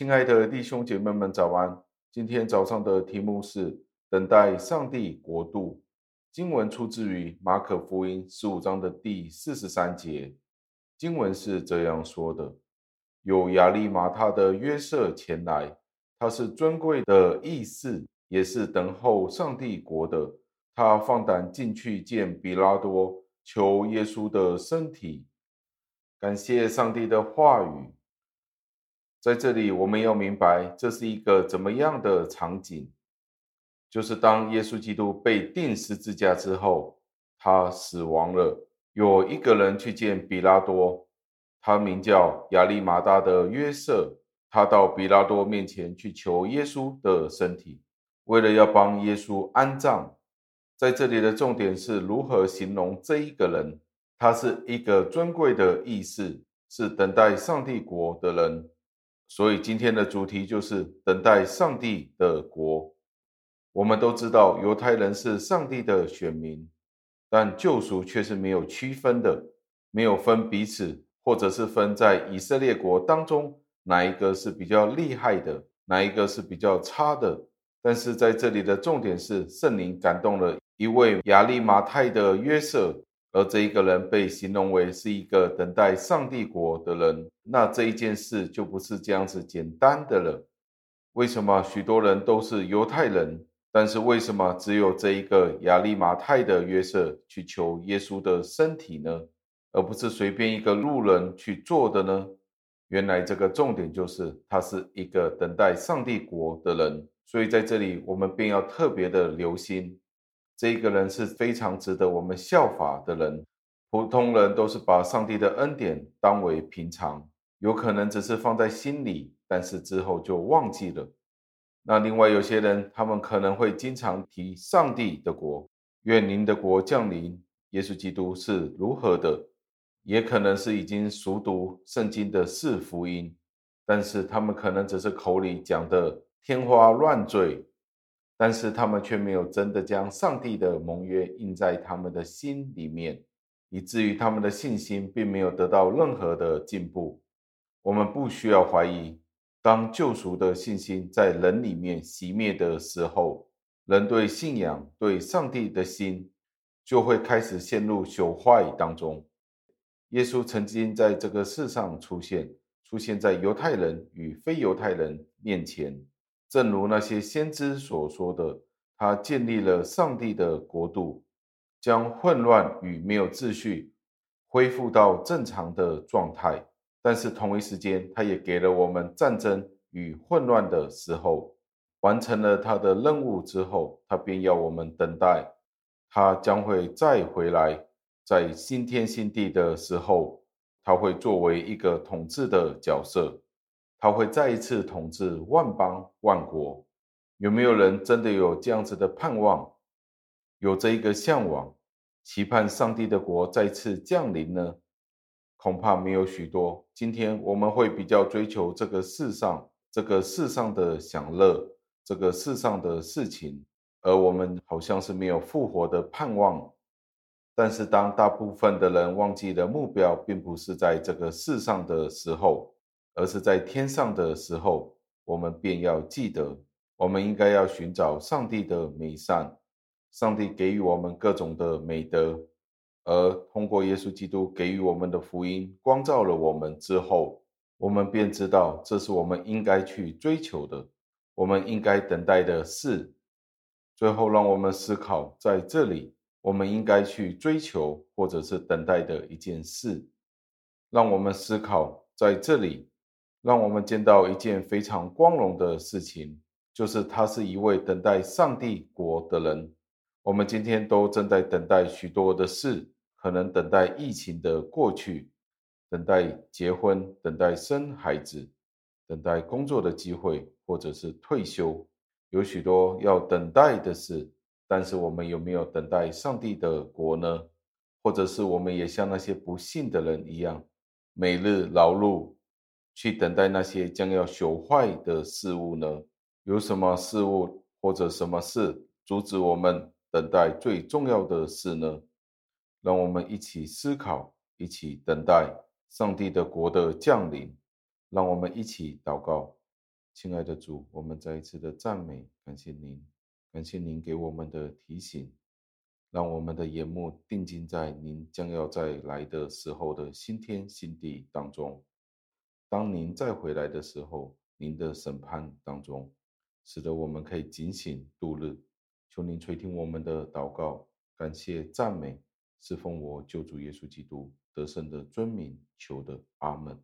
亲爱的弟兄姐妹们，早安！今天早上的题目是等待上帝国度。经文出自于马可福音十五章的第四十三节。经文是这样说的：有亚利马他的约瑟前来，他是尊贵的义士，也是等候上帝国的。他放胆进去见比拉多，求耶稣的身体。感谢上帝的话语。在这里，我们要明白这是一个怎么样的场景，就是当耶稣基督被钉十字架之后，他死亡了。有一个人去见比拉多，他名叫亚利马大的约瑟，他到比拉多面前去求耶稣的身体，为了要帮耶稣安葬。在这里的重点是如何形容这一个人。他是一个尊贵的义士，是等待上帝国的人，所以今天的主题就是等待上帝的国。我们都知道犹太人是上帝的选民，但救赎却是没有区分的，没有分彼此，或者是分在以色列国当中哪一个是比较厉害的，哪一个是比较差的。但是在这里的重点是圣灵感动了一位亚利马太的约瑟。而这一个人被形容为是一个等待上帝国的人，那这一件事就不是这样子简单的了。为什么许多人都是犹太人，但是为什么只有这一个亚利马太的约瑟去求耶稣的身体呢？而不是随便一个路人去做的呢？原来这个重点就是他是一个等待上帝国的人，所以在这里我们便要特别的留心。这一个人是非常值得我们效法的人。普通人都是把上帝的恩典当为平常，有可能只是放在心里，但是之后就忘记了。那另外有些人，他们可能会经常提上帝的国，愿您的国降临。耶稣基督是如何的，也可能是已经熟读圣经的四福音，但是他们可能只是口里讲的天花乱坠。但是他们却没有真的将上帝的盟约印在他们的心里面，以至于他们的信心并没有得到任何的进步。我们不需要怀疑，当救赎的信心在人里面熄灭的时候，人对信仰、对上帝的心就会开始陷入朽坏当中。耶稣曾经在这个世上出现，出现在犹太人与非犹太人面前。正如那些先知所说的，他建立了上帝的国度，将混乱与没有秩序恢复到正常的状态。但是同一时间，他也给了我们战争与混乱的时候。完成了他的任务之后，他便要我们等待，他将会再回来，在新天新地的时候，他会作为一个统治的角色。他会再一次统治万邦万国，有没有人真的有这样子的盼望，有这一个向往，期盼上帝的国再次降临呢？恐怕没有许多。今天我们会比较追求这个世上，这个世上的享乐，这个世上的事情，而我们好像是没有复活的盼望。但是当大部分的人忘记了目标，并不是在这个世上的时候。而是在天上的时候，我们便要记得，我们应该要寻找上帝的美善，上帝给予我们各种的美德，而通过耶稣基督给予我们的福音，光照了我们之后，我们便知道这是我们应该去追求的，我们应该等待的事。最后，让我们思考，在这里我们应该去追求或者是等待的一件事。让我们思考，在这里。让我们见到一件非常光荣的事情，就是他是一位等待上帝国的人。我们今天都正在等待许多的事，可能等待疫情的过去，等待结婚，等待生孩子，等待工作的机会，或者是退休，有许多要等待的事。但是我们有没有等待上帝的国呢？或者是我们也像那些不信的人一样，每日劳碌？去等待那些将要朽坏的事物呢？有什么事物或者什么事阻止我们等待最重要的事呢？让我们一起思考，一起等待上帝的国的降临。让我们一起祷告，亲爱的主，我们再一次的赞美，感谢您，感谢您给我们的提醒，让我们的眼目定睛在您将要在来的时候的新天新地当中。当您再回来的时候，您的审判当中，使得我们可以警醒度日。求您垂听我们的祷告，感谢赞美，侍奉我救主耶稣基督得胜的尊名求的，阿门。